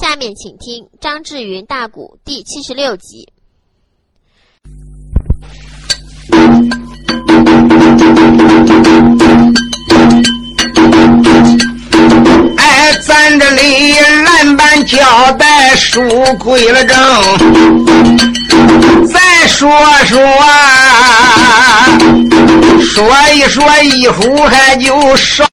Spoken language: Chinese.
下面请听张志云大鼓第七十六集。哎，咱这里蓝板交代书归了正，再说说，说一说一壶还就少